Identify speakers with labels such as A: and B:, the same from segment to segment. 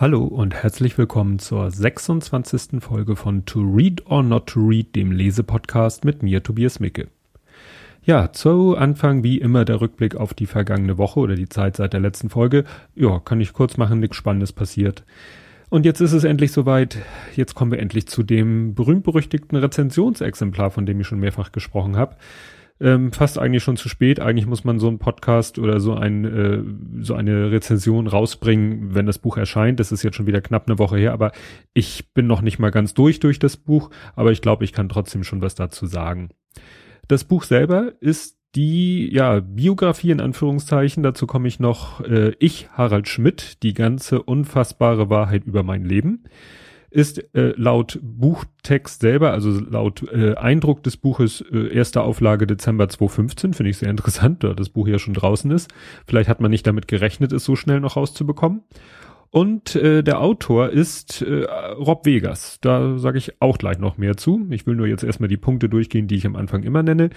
A: Hallo und herzlich willkommen zur 26. Folge von To Read or Not to Read, dem Lesepodcast mit mir, Tobias Micke. Ja, zu Anfang wie immer der Rückblick auf die vergangene Woche oder die Zeit seit der letzten Folge. Ja, kann ich kurz machen, nichts Spannendes passiert. Und jetzt ist es endlich soweit. Jetzt kommen wir endlich zu dem berühmt-berüchtigten Rezensionsexemplar, von dem ich schon mehrfach gesprochen habe ähm, fast eigentlich schon zu spät. Eigentlich muss man so einen Podcast oder so ein äh, so eine Rezension rausbringen, wenn das Buch erscheint. Das ist jetzt schon wieder knapp eine Woche her, aber ich bin noch nicht mal ganz durch durch das Buch, aber ich glaube, ich kann trotzdem schon was dazu sagen. Das Buch selber ist die ja Biografie in Anführungszeichen, dazu komme ich noch, äh, ich, Harald Schmidt, die ganze unfassbare Wahrheit über mein Leben ist äh, laut Buchtext selber, also laut äh, Eindruck des Buches, äh, erste Auflage Dezember 2015, finde ich sehr interessant, da das Buch ja schon draußen ist. Vielleicht hat man nicht damit gerechnet, es so schnell noch rauszubekommen. Und äh, der Autor ist äh, Rob Vegas. Da sage ich auch gleich noch mehr zu. Ich will nur jetzt erstmal die Punkte durchgehen, die ich am Anfang immer nenne.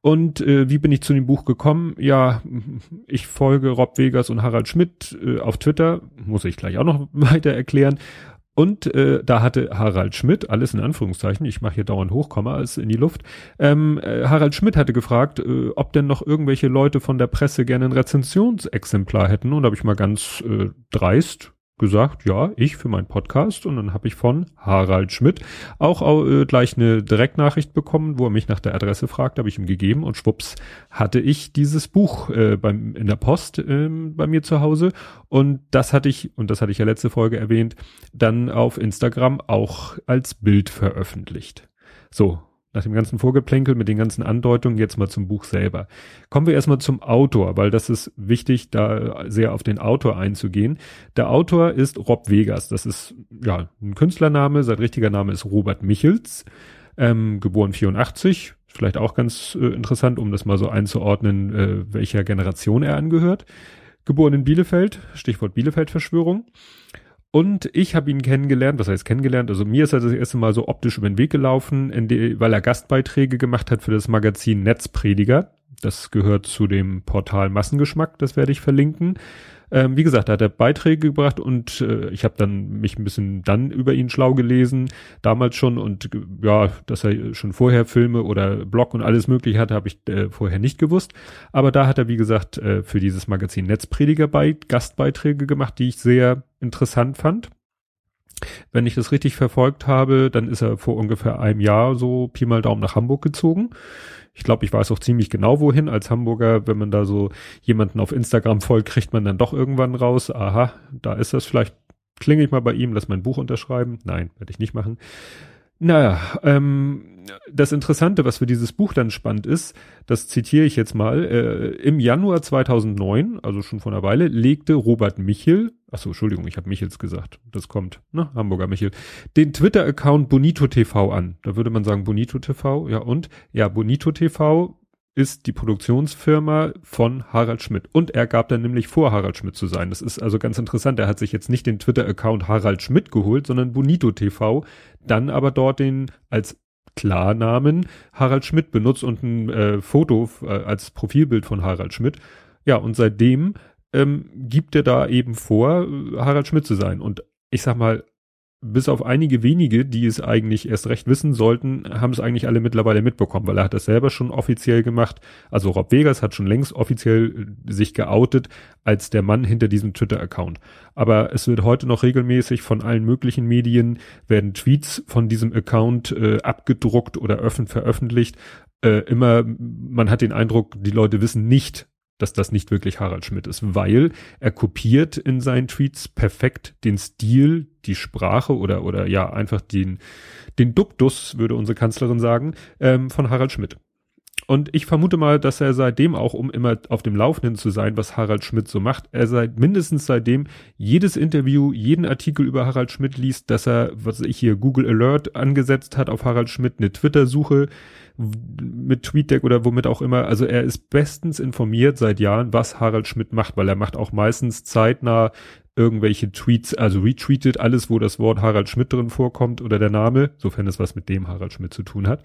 A: Und äh, wie bin ich zu dem Buch gekommen? Ja, ich folge Rob Vegas und Harald Schmidt äh, auf Twitter. Muss ich gleich auch noch weiter erklären. Und äh, da hatte Harald Schmidt, alles in Anführungszeichen, ich mache hier dauernd Hochkomma als in die Luft, ähm, äh, Harald Schmidt hatte gefragt, äh, ob denn noch irgendwelche Leute von der Presse gerne ein Rezensionsexemplar hätten. Und da habe ich mal ganz äh, dreist gesagt, ja, ich für meinen Podcast. Und dann habe ich von Harald Schmidt auch, äh, gleich eine Direktnachricht bekommen, wo er mich nach der Adresse fragt, habe ich ihm gegeben. Und schwupps hatte ich dieses Buch äh, beim in der Post äh, bei mir zu Hause. Und das hatte ich und das hatte ich ja letzte Folge erwähnt, dann auf Instagram auch als Bild veröffentlicht. So, nach dem ganzen Vorgeplänkel mit den ganzen Andeutungen jetzt mal zum Buch selber. Kommen wir erstmal zum Autor, weil das ist wichtig, da sehr auf den Autor einzugehen. Der Autor ist Rob Vegas. Das ist ja ein Künstlername. Sein richtiger Name ist Robert Michels, ähm, geboren 84. Vielleicht auch ganz äh, interessant, um das mal so einzuordnen, äh, welcher Generation er angehört. Geboren in Bielefeld, Stichwort Bielefeld-Verschwörung. Und ich habe ihn kennengelernt, was heißt kennengelernt? Also mir ist er das erste Mal so optisch über den Weg gelaufen, die, weil er Gastbeiträge gemacht hat für das Magazin Netzprediger. Das gehört zu dem Portal Massengeschmack, das werde ich verlinken. Ähm, wie gesagt, da hat er Beiträge gebracht und äh, ich habe dann mich ein bisschen dann über ihn schlau gelesen, damals schon und ja, dass er schon vorher Filme oder Blog und alles mögliche hatte, habe ich äh, vorher nicht gewusst. Aber da hat er, wie gesagt, äh, für dieses Magazin Netzprediger bei Gastbeiträge gemacht, die ich sehr interessant fand. Wenn ich das richtig verfolgt habe, dann ist er vor ungefähr einem Jahr so Pi mal Daumen nach Hamburg gezogen. Ich glaube, ich weiß auch ziemlich genau wohin. Als Hamburger, wenn man da so jemanden auf Instagram folgt, kriegt man dann doch irgendwann raus, aha, da ist das vielleicht, klinge ich mal bei ihm, lass mein Buch unterschreiben. Nein, werde ich nicht machen. Naja, ähm, das Interessante, was für dieses Buch dann spannend ist, das zitiere ich jetzt mal, äh, im Januar 2009, also schon vor einer Weile, legte Robert Michel, achso, Entschuldigung, ich habe Michels gesagt, das kommt, ne, Hamburger Michel, den Twitter-Account Bonito TV an. Da würde man sagen Bonito TV, ja und? Ja, Bonito TV ist die Produktionsfirma von Harald Schmidt. Und er gab dann nämlich vor, Harald Schmidt zu sein. Das ist also ganz interessant. Er hat sich jetzt nicht den Twitter-Account Harald Schmidt geholt, sondern Bonito TV, dann aber dort den als Klarnamen Harald Schmidt benutzt und ein äh, Foto äh, als Profilbild von Harald Schmidt. Ja, und seitdem ähm, gibt er da eben vor, Harald Schmidt zu sein. Und ich sag mal, bis auf einige wenige, die es eigentlich erst recht wissen sollten, haben es eigentlich alle mittlerweile mitbekommen, weil er hat das selber schon offiziell gemacht. Also Rob Vegas hat schon längst offiziell äh, sich geoutet als der Mann hinter diesem Twitter-Account. Aber es wird heute noch regelmäßig von allen möglichen Medien werden Tweets von diesem Account äh, abgedruckt oder öffentlich veröffentlicht. Äh, immer, man hat den Eindruck, die Leute wissen nicht, dass das nicht wirklich Harald Schmidt ist, weil er kopiert in seinen Tweets perfekt den Stil, die Sprache oder oder ja einfach den den Duktus würde unsere Kanzlerin sagen ähm, von Harald Schmidt. Und ich vermute mal, dass er seitdem auch, um immer auf dem Laufenden zu sein, was Harald Schmidt so macht, er seit mindestens seitdem jedes Interview, jeden Artikel über Harald Schmidt liest, dass er, was ich hier Google Alert angesetzt hat auf Harald Schmidt, eine Twitter-Suche mit TweetDeck oder womit auch immer. Also er ist bestens informiert seit Jahren, was Harald Schmidt macht, weil er macht auch meistens zeitnah irgendwelche Tweets, also retweetet alles, wo das Wort Harald Schmidt drin vorkommt oder der Name, sofern es was mit dem Harald Schmidt zu tun hat.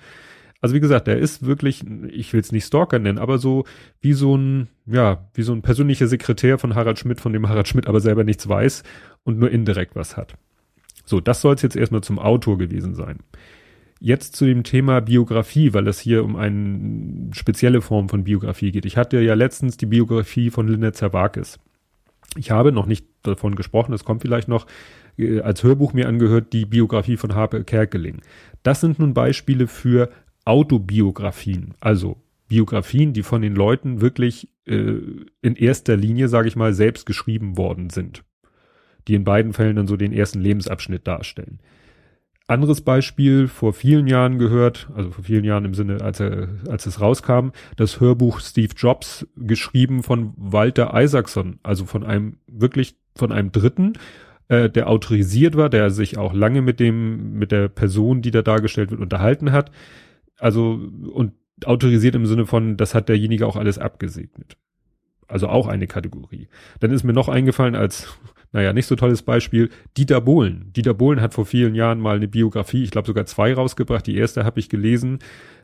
A: Also wie gesagt, der ist wirklich, ich will es nicht Stalker nennen, aber so wie so ein, ja, wie so ein persönlicher Sekretär von Harald Schmidt, von dem Harald Schmidt aber selber nichts weiß und nur indirekt was hat. So, das soll es jetzt erstmal zum Autor gewesen sein. Jetzt zu dem Thema Biografie, weil es hier um eine spezielle Form von Biografie geht. Ich hatte ja letztens die Biografie von Linda Zerwakis. Ich habe noch nicht davon gesprochen, es kommt vielleicht noch äh, als Hörbuch mir angehört, die Biografie von Harpe Kerkeling. Das sind nun Beispiele für Autobiografien, also Biografien, die von den Leuten wirklich äh, in erster Linie, sage ich mal, selbst geschrieben worden sind. Die in beiden Fällen dann so den ersten Lebensabschnitt darstellen. Anderes Beispiel, vor vielen Jahren gehört, also vor vielen Jahren im Sinne, als, er, als es rauskam, das Hörbuch Steve Jobs, geschrieben von Walter Isaacson, also von einem, wirklich von einem Dritten, äh, der autorisiert war, der sich auch lange mit dem, mit der Person, die da dargestellt wird, unterhalten hat. Also, und autorisiert im Sinne von, das hat derjenige auch alles abgesegnet. Also auch eine Kategorie. Dann ist mir noch eingefallen als naja, nicht so tolles Beispiel, Dieter Bohlen. Dieter Bohlen hat vor vielen Jahren mal eine Biografie, ich glaube sogar zwei rausgebracht. Die erste habe ich gelesen.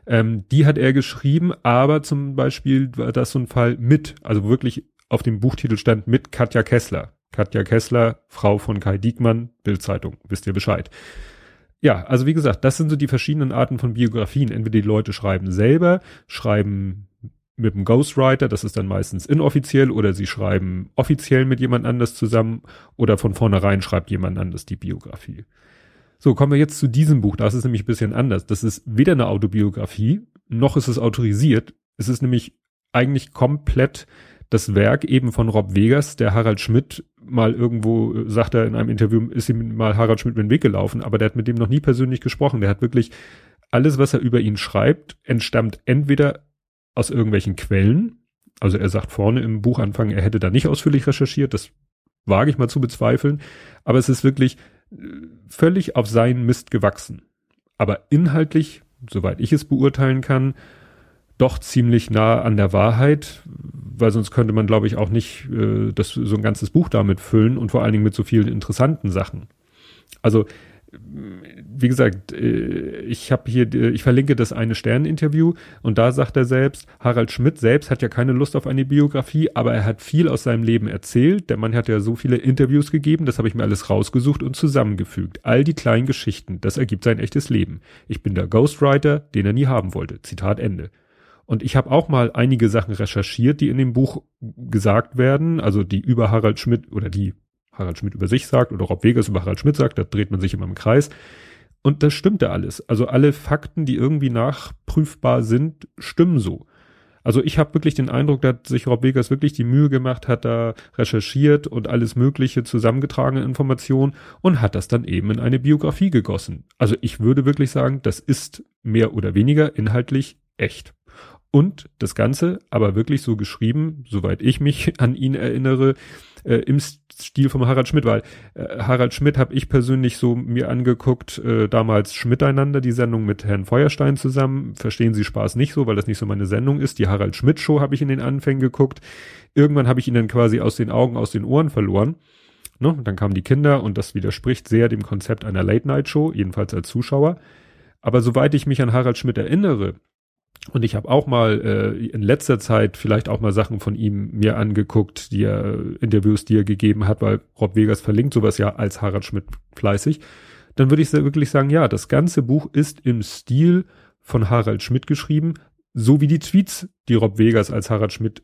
A: Ähm, die hat er geschrieben, aber zum Beispiel war das so ein Fall mit, also wirklich auf dem Buchtitel stand mit Katja Kessler. Katja Kessler, Frau von Kai Diekmann, Bildzeitung, wisst ihr Bescheid. Ja, also wie gesagt, das sind so die verschiedenen Arten von Biografien. Entweder die Leute schreiben selber, schreiben mit dem Ghostwriter, das ist dann meistens inoffiziell, oder sie schreiben offiziell mit jemand anders zusammen oder von vornherein schreibt jemand anders die Biografie. So, kommen wir jetzt zu diesem Buch. Das ist nämlich ein bisschen anders. Das ist weder eine Autobiografie, noch ist es autorisiert. Es ist nämlich eigentlich komplett das Werk eben von Rob Vegas, der Harald Schmidt mal irgendwo, äh, sagt er in einem Interview, ist ihm mal Harald Schmidt den Weg gelaufen, aber der hat mit dem noch nie persönlich gesprochen. Der hat wirklich alles, was er über ihn schreibt, entstammt entweder aus irgendwelchen Quellen. Also er sagt vorne im Buchanfang, er hätte da nicht ausführlich recherchiert, das wage ich mal zu bezweifeln, aber es ist wirklich äh, völlig auf seinen Mist gewachsen. Aber inhaltlich, soweit ich es beurteilen kann, doch ziemlich nah an der Wahrheit, weil sonst könnte man, glaube ich, auch nicht äh, das, so ein ganzes Buch damit füllen und vor allen Dingen mit so vielen interessanten Sachen. Also wie gesagt, äh, ich habe hier, äh, ich verlinke das eine Stern-Interview und da sagt er selbst, Harald Schmidt selbst hat ja keine Lust auf eine Biografie, aber er hat viel aus seinem Leben erzählt. Der Mann hat ja so viele Interviews gegeben, das habe ich mir alles rausgesucht und zusammengefügt. All die kleinen Geschichten, das ergibt sein echtes Leben. Ich bin der Ghostwriter, den er nie haben wollte. Zitat Ende. Und ich habe auch mal einige Sachen recherchiert, die in dem Buch gesagt werden, also die über Harald Schmidt oder die Harald Schmidt über sich sagt oder Rob Vegas über Harald Schmidt sagt, da dreht man sich immer im Kreis. Und das stimmte alles. Also alle Fakten, die irgendwie nachprüfbar sind, stimmen so. Also ich habe wirklich den Eindruck, dass sich Rob Vegas wirklich die Mühe gemacht hat, da recherchiert und alles Mögliche zusammengetragene Informationen und hat das dann eben in eine Biografie gegossen. Also ich würde wirklich sagen, das ist mehr oder weniger inhaltlich echt. Und das Ganze aber wirklich so geschrieben, soweit ich mich an ihn erinnere, äh, im Stil vom Harald Schmidt, weil äh, Harald Schmidt habe ich persönlich so mir angeguckt, äh, damals Schmiteinander, die Sendung mit Herrn Feuerstein zusammen. Verstehen Sie Spaß nicht so, weil das nicht so meine Sendung ist. Die Harald Schmidt Show habe ich in den Anfängen geguckt. Irgendwann habe ich ihn dann quasi aus den Augen, aus den Ohren verloren. Ne? Dann kamen die Kinder und das widerspricht sehr dem Konzept einer Late-Night-Show, jedenfalls als Zuschauer. Aber soweit ich mich an Harald Schmidt erinnere, und ich habe auch mal äh, in letzter Zeit vielleicht auch mal Sachen von ihm mir angeguckt, die er, Interviews, die er gegeben hat, weil Rob Vegas verlinkt sowas ja als Harald Schmidt fleißig. Dann würde ich wirklich sagen, ja, das ganze Buch ist im Stil von Harald Schmidt geschrieben, so wie die Tweets, die Rob Vegas als Harald Schmidt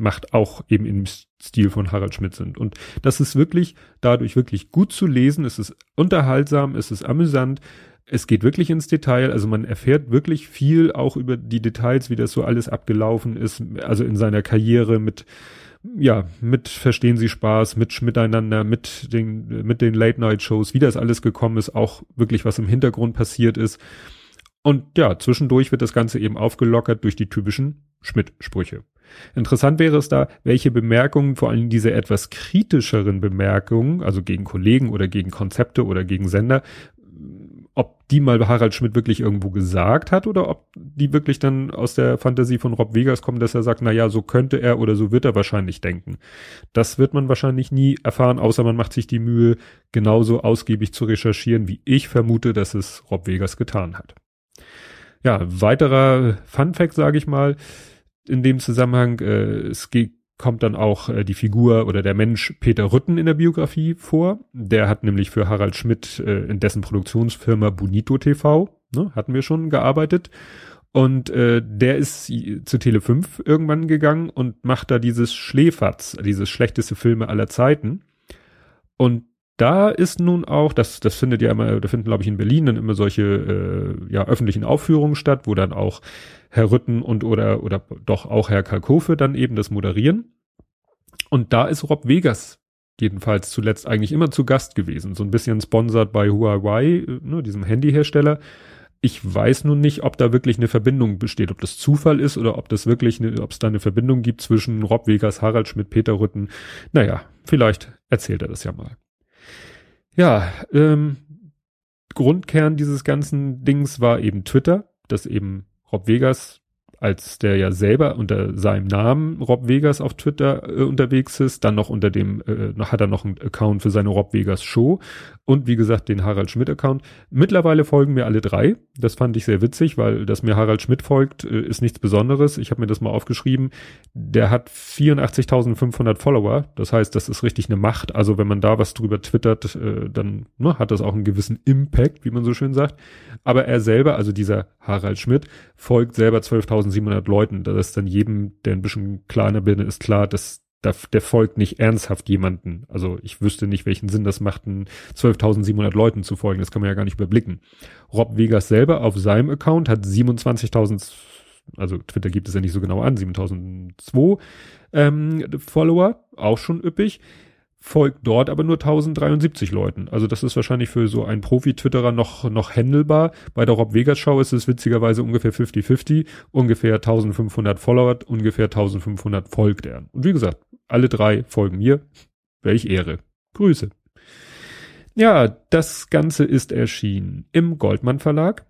A: macht, auch eben im Stil von Harald Schmidt sind. Und das ist wirklich dadurch wirklich gut zu lesen, es ist unterhaltsam, es ist amüsant, es geht wirklich ins Detail, also man erfährt wirklich viel auch über die Details, wie das so alles abgelaufen ist, also in seiner Karriere mit ja, mit Verstehen Sie Spaß, mit Miteinander, mit den, mit den Late-Night-Shows, wie das alles gekommen ist, auch wirklich was im Hintergrund passiert ist. Und ja, zwischendurch wird das Ganze eben aufgelockert durch die typischen Schmidt-Sprüche. Interessant wäre es da, welche Bemerkungen, vor allem diese etwas kritischeren Bemerkungen, also gegen Kollegen oder gegen Konzepte oder gegen Sender, ob die mal Harald Schmidt wirklich irgendwo gesagt hat oder ob die wirklich dann aus der Fantasie von Rob Vegas kommen, dass er sagt, na ja, so könnte er oder so wird er wahrscheinlich denken. Das wird man wahrscheinlich nie erfahren, außer man macht sich die Mühe, genauso ausgiebig zu recherchieren, wie ich vermute, dass es Rob Vegas getan hat. Ja, weiterer Fun Fact, sage ich mal, in dem Zusammenhang, äh, es geht, kommt dann auch äh, die Figur oder der Mensch Peter Rütten in der Biografie vor. Der hat nämlich für Harald Schmidt äh, in dessen Produktionsfirma Bonito TV, ne, hatten wir schon gearbeitet. Und äh, der ist zu Tele 5 irgendwann gegangen und macht da dieses Schläferz, dieses schlechteste Filme aller Zeiten. Und da ist nun auch, das, das findet ja immer, da finden, glaube ich, in Berlin dann immer solche äh, ja, öffentlichen Aufführungen statt, wo dann auch Herr Rütten und oder oder doch auch Herr Kalkofe dann eben das moderieren. Und da ist Rob Vegas jedenfalls zuletzt eigentlich immer zu Gast gewesen, so ein bisschen sponsert bei Huawei, ne, diesem Handyhersteller. Ich weiß nun nicht, ob da wirklich eine Verbindung besteht, ob das Zufall ist oder ob das wirklich, ob es da eine Verbindung gibt zwischen Rob Vegas, Harald Schmidt, Peter Rütten. Naja, vielleicht erzählt er das ja mal. Ja, ähm, Grundkern dieses ganzen Dings war eben Twitter, dass eben Rob Vegas als der ja selber unter seinem Namen Rob Vegas auf Twitter äh, unterwegs ist, dann noch unter dem, äh, hat er noch einen Account für seine Rob Vegas Show und wie gesagt den Harald Schmidt Account. Mittlerweile folgen mir alle drei. Das fand ich sehr witzig, weil dass mir Harald Schmidt folgt, äh, ist nichts Besonderes. Ich habe mir das mal aufgeschrieben. Der hat 84.500 Follower. Das heißt, das ist richtig eine Macht. Also wenn man da was drüber twittert, äh, dann ne, hat das auch einen gewissen Impact, wie man so schön sagt. Aber er selber, also dieser Harald Schmidt, folgt selber 12.700 Leuten. Das ist dann jedem, der ein bisschen kleiner bin, ist klar, dass der, der folgt nicht ernsthaft jemanden. Also ich wüsste nicht, welchen Sinn das macht, 12.700 Leuten zu folgen. Das kann man ja gar nicht überblicken. Rob Vegas selber auf seinem Account hat 27.000, also Twitter gibt es ja nicht so genau an, 7.002 ähm, Follower, auch schon üppig folgt dort aber nur 1073 Leuten. Also das ist wahrscheinlich für so einen Profi-Twitterer noch, noch händelbar. Bei der Rob Vegas Show ist es witzigerweise ungefähr 50-50. Ungefähr 1500 Follower, ungefähr 1500 folgt er. Und wie gesagt, alle drei folgen mir. Welch Ehre. Grüße. Ja, das Ganze ist erschienen im Goldmann Verlag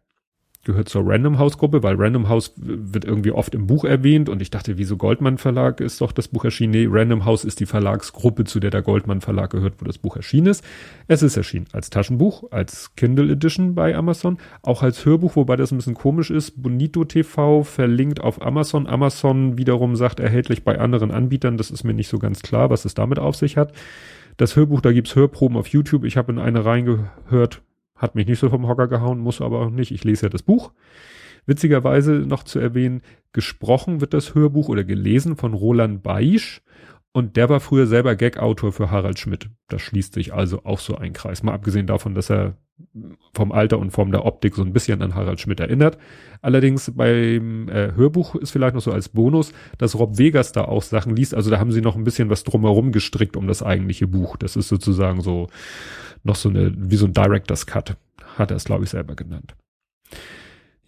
A: gehört zur Random House Gruppe, weil Random House wird irgendwie oft im Buch erwähnt und ich dachte, wieso Goldmann Verlag ist doch das Buch erschienen? Nee, Random House ist die Verlagsgruppe, zu der der Goldmann Verlag gehört, wo das Buch erschienen ist. Es ist erschienen als Taschenbuch, als Kindle Edition bei Amazon, auch als Hörbuch, wobei das ein bisschen komisch ist. Bonito TV verlinkt auf Amazon. Amazon wiederum sagt erhältlich bei anderen Anbietern. Das ist mir nicht so ganz klar, was es damit auf sich hat. Das Hörbuch, da gibt's Hörproben auf YouTube. Ich habe in eine reingehört, hat mich nicht so vom Hocker gehauen, muss aber auch nicht. Ich lese ja das Buch. Witzigerweise noch zu erwähnen, gesprochen wird das Hörbuch oder gelesen von Roland Beisch und der war früher selber Gag-Autor für Harald Schmidt. Da schließt sich also auch so ein Kreis. Mal abgesehen davon, dass er vom Alter und Form der Optik so ein bisschen an Harald Schmidt erinnert. Allerdings beim äh, Hörbuch ist vielleicht noch so als Bonus, dass Rob Vegas da auch Sachen liest. Also da haben sie noch ein bisschen was drumherum gestrickt um das eigentliche Buch. Das ist sozusagen so noch so eine, wie so ein Director's Cut, hat er es, glaube ich, selber genannt.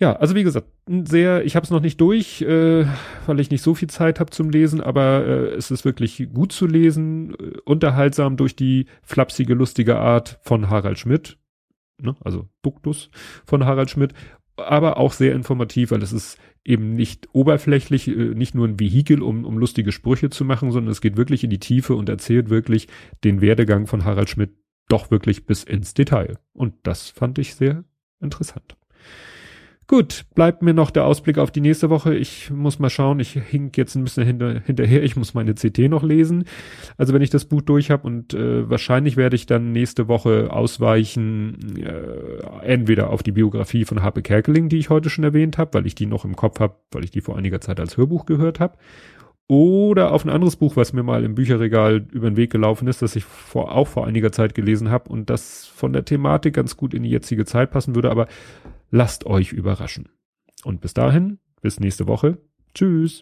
A: Ja, also wie gesagt, sehr, ich habe es noch nicht durch, äh, weil ich nicht so viel Zeit habe zum Lesen, aber äh, es ist wirklich gut zu lesen, äh, unterhaltsam durch die flapsige, lustige Art von Harald Schmidt, ne? also Duktus von Harald Schmidt, aber auch sehr informativ, weil es ist eben nicht oberflächlich, äh, nicht nur ein Vehikel, um, um lustige Sprüche zu machen, sondern es geht wirklich in die Tiefe und erzählt wirklich den Werdegang von Harald Schmidt doch wirklich bis ins Detail. Und das fand ich sehr interessant. Gut, bleibt mir noch der Ausblick auf die nächste Woche. Ich muss mal schauen, ich hink jetzt ein bisschen hinter, hinterher, ich muss meine CT noch lesen. Also wenn ich das Buch durch habe und äh, wahrscheinlich werde ich dann nächste Woche ausweichen, äh, entweder auf die Biografie von Harpe Kerkeling, die ich heute schon erwähnt habe, weil ich die noch im Kopf habe, weil ich die vor einiger Zeit als Hörbuch gehört habe, oder auf ein anderes Buch, was mir mal im Bücherregal über den Weg gelaufen ist, das ich vor, auch vor einiger Zeit gelesen habe und das von der Thematik ganz gut in die jetzige Zeit passen würde, aber lasst euch überraschen. Und bis dahin, bis nächste Woche. Tschüss.